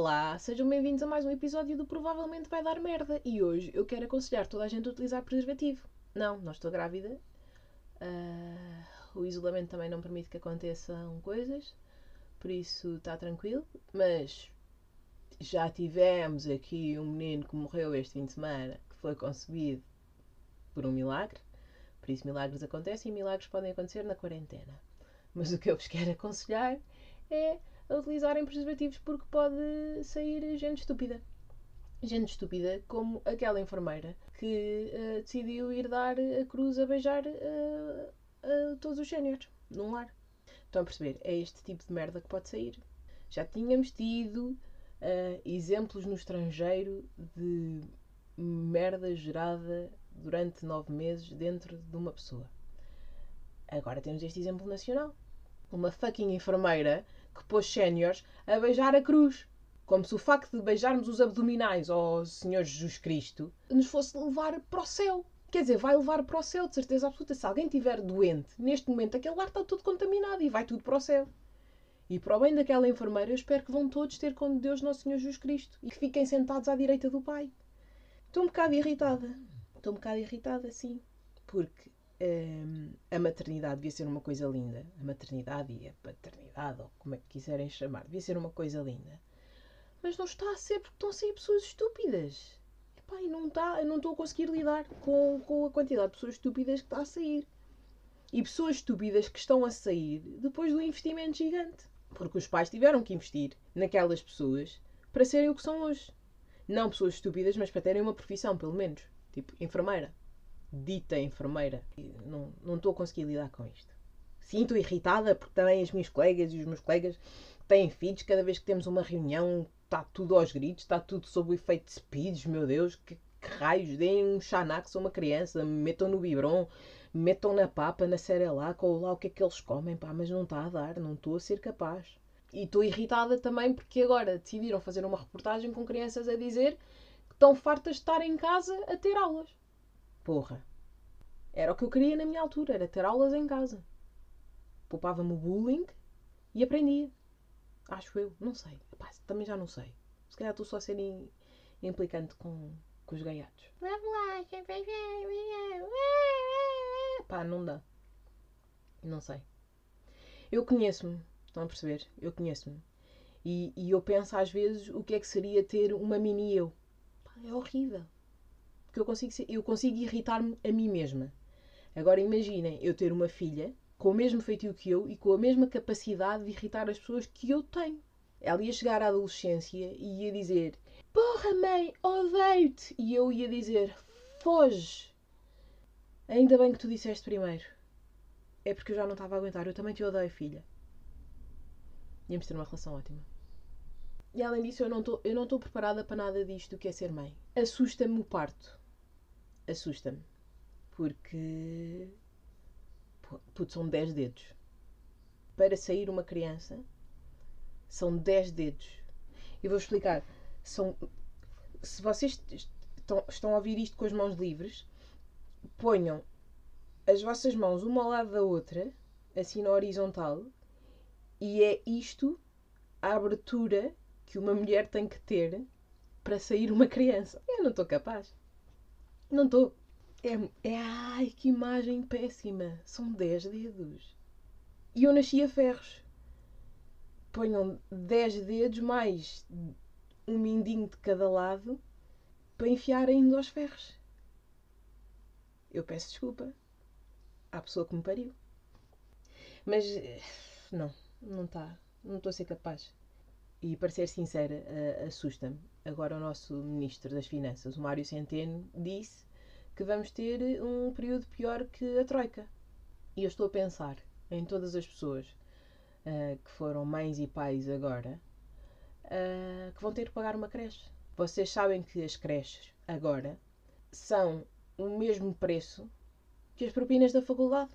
Olá, sejam bem-vindos a mais um episódio do Provavelmente Vai Dar Merda. E hoje eu quero aconselhar toda a gente a utilizar preservativo. Não, não estou grávida. Uh, o isolamento também não permite que aconteçam coisas, por isso está tranquilo. Mas já tivemos aqui um menino que morreu este fim de semana que foi concebido por um milagre. Por isso, milagres acontecem e milagres podem acontecer na quarentena. Mas o que eu vos quero aconselhar é a utilizarem preservativos porque pode sair gente estúpida. Gente estúpida como aquela enfermeira que uh, decidiu ir dar a cruz a beijar uh, a todos os séniores num lar. Estão a perceber? É este tipo de merda que pode sair. Já tínhamos tido uh, exemplos no estrangeiro de merda gerada durante nove meses dentro de uma pessoa. Agora temos este exemplo nacional. Uma fucking enfermeira que pôs séniores a beijar a cruz. Como se o facto de beijarmos os abdominais ao Senhor Jesus Cristo nos fosse levar para o céu. Quer dizer, vai levar para o céu, de certeza absoluta. Se alguém estiver doente, neste momento aquele lar está tudo contaminado e vai tudo para o céu. E para o bem daquela enfermeira, eu espero que vão todos ter com Deus Nosso Senhor Jesus Cristo e que fiquem sentados à direita do Pai. Estou um bocado irritada. Estou um bocado irritada, sim. Porque hum, a maternidade devia ser uma coisa linda. A maternidade e a paternidade, ou como é que quiserem chamar, devia ser uma coisa linda. Mas não está a ser porque estão a sair pessoas estúpidas. Epá, e não está, eu não estou a conseguir lidar com, com a quantidade de pessoas estúpidas que está a sair. E pessoas estúpidas que estão a sair depois do investimento gigante. Porque os pais tiveram que investir naquelas pessoas para serem o que são hoje. Não pessoas estúpidas, mas para terem uma profissão, pelo menos. Tipo, enfermeira. Dita enfermeira. Não, não estou a conseguir lidar com isto. Sinto irritada porque também as minhas colegas e os meus colegas têm filhos. Cada vez que temos uma reunião, está tudo aos gritos, está tudo sob o efeito de speeds. Meu Deus, que, que raios. Deem um xanax a uma criança, metam no biberon, metam na papa, na Cerelac ou lá o que é que eles comem. Pá, mas não está a dar, não estou a ser capaz. E estou irritada também porque agora decidiram fazer uma reportagem com crianças a dizer estão fartas de estar em casa a ter aulas. Porra. Era o que eu queria na minha altura, era ter aulas em casa. Poupava-me o bullying e aprendia. Acho eu, não sei. Epá, também já não sei. Se calhar estou só a ser implicante com, com os gaiatos. Lá, Pá, não dá. Não sei. Eu conheço-me, estão a perceber? Eu conheço-me. E, e eu penso às vezes o que é que seria ter uma mini eu é horrível. Porque eu consigo, eu consigo irritar-me a mim mesma. Agora imaginem eu ter uma filha com o mesmo feitio que eu e com a mesma capacidade de irritar as pessoas que eu tenho. Ela ia chegar à adolescência e ia dizer: Porra, mãe, odeio-te! E eu ia dizer: Foge! Ainda bem que tu disseste primeiro. É porque eu já não estava a aguentar. Eu também te odeio, filha. Íamos ter uma relação ótima. E além disso, eu não estou preparada para nada disto que é ser mãe. Assusta-me o parto. Assusta-me. Porque. Puto, são 10 dedos. Para sair uma criança, são 10 dedos. E vou explicar. São. Se vocês estão, estão a ouvir isto com as mãos livres, ponham as vossas mãos uma ao lado da outra, assim na horizontal, e é isto a abertura que uma mulher tem que ter para sair uma criança. Eu não estou capaz. Não estou. É, é. Ai, que imagem péssima. São 10 dedos. E eu nasci a ferros. Ponham 10 dedos mais um mindinho de cada lado para enfiar ainda aos ferros. Eu peço desculpa à pessoa que me pariu. Mas não, não está. Não estou a ser capaz. E, para ser sincera, uh, assusta-me. Agora, o nosso Ministro das Finanças, o Mário Centeno, disse que vamos ter um período pior que a Troika. E eu estou a pensar em todas as pessoas uh, que foram mães e pais agora uh, que vão ter que pagar uma creche. Vocês sabem que as creches agora são o mesmo preço que as propinas da faculdade.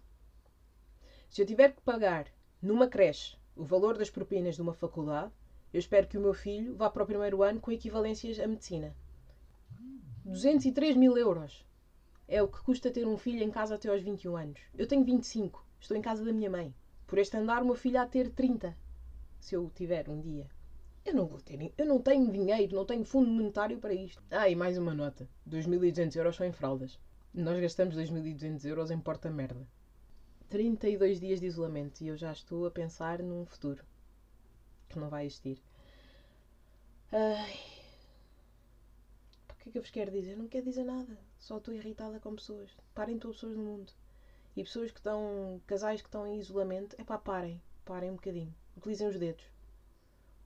Se eu tiver que pagar numa creche o valor das propinas de uma faculdade, eu espero que o meu filho vá para o primeiro ano com equivalências à medicina. 203 mil euros é o que custa ter um filho em casa até aos 21 anos. Eu tenho 25, estou em casa da minha mãe. Por este andar, o meu filho há ter 30, se eu tiver um dia. Eu não vou ter. Eu não tenho dinheiro, não tenho fundo monetário para isto. Ah, e mais uma nota: 2.200 euros só em fraldas. Nós gastamos 2.200 euros em porta-merda. 32 dias de isolamento e eu já estou a pensar num futuro não vai existir. Ai. O que é que eu vos quero dizer? Não quero dizer nada. Só estou irritada com pessoas. Parem todas pessoas no mundo. E pessoas que estão. casais que estão em isolamento. É pá, parem. Parem um bocadinho. Utilizem os dedos.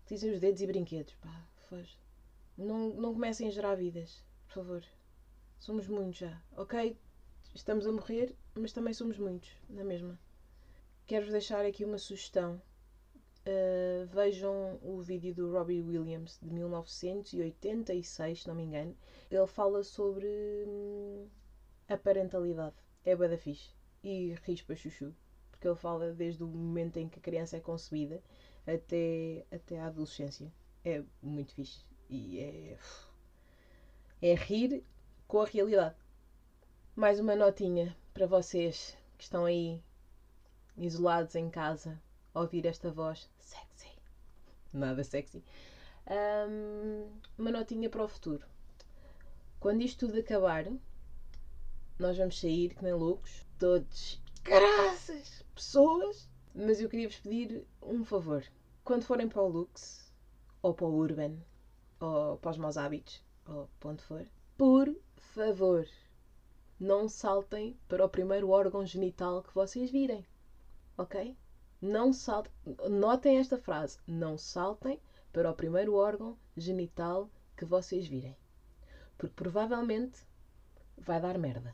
Utilizem os dedos e brinquedos. Pá. Não, não comecem a gerar vidas. Por favor. Somos muitos já. Ok? Estamos a morrer, mas também somos muitos. Na mesma. Quero-vos deixar aqui uma sugestão Uh, vejam o vídeo do Robbie Williams de 1986, se não me engano. Ele fala sobre hum, a parentalidade. É bué da fixe. E rispa chuchu. Porque ele fala desde o momento em que a criança é concebida até, até a adolescência. É muito fixe. E é. É rir com a realidade. Mais uma notinha para vocês que estão aí isolados em casa ouvir esta voz sexy. Nada sexy. Um, uma notinha para o futuro. Quando isto tudo acabar, nós vamos sair que nem loucos, todos, graças, pessoas. Mas eu queria vos pedir um favor. Quando forem para o Lux, ou para o Urban, ou para os maus hábitos, ou para onde for, por favor, não saltem para o primeiro órgão genital que vocês virem. Ok? Não saltem, notem esta frase, não saltem para o primeiro órgão genital que vocês virem. Porque provavelmente vai dar merda.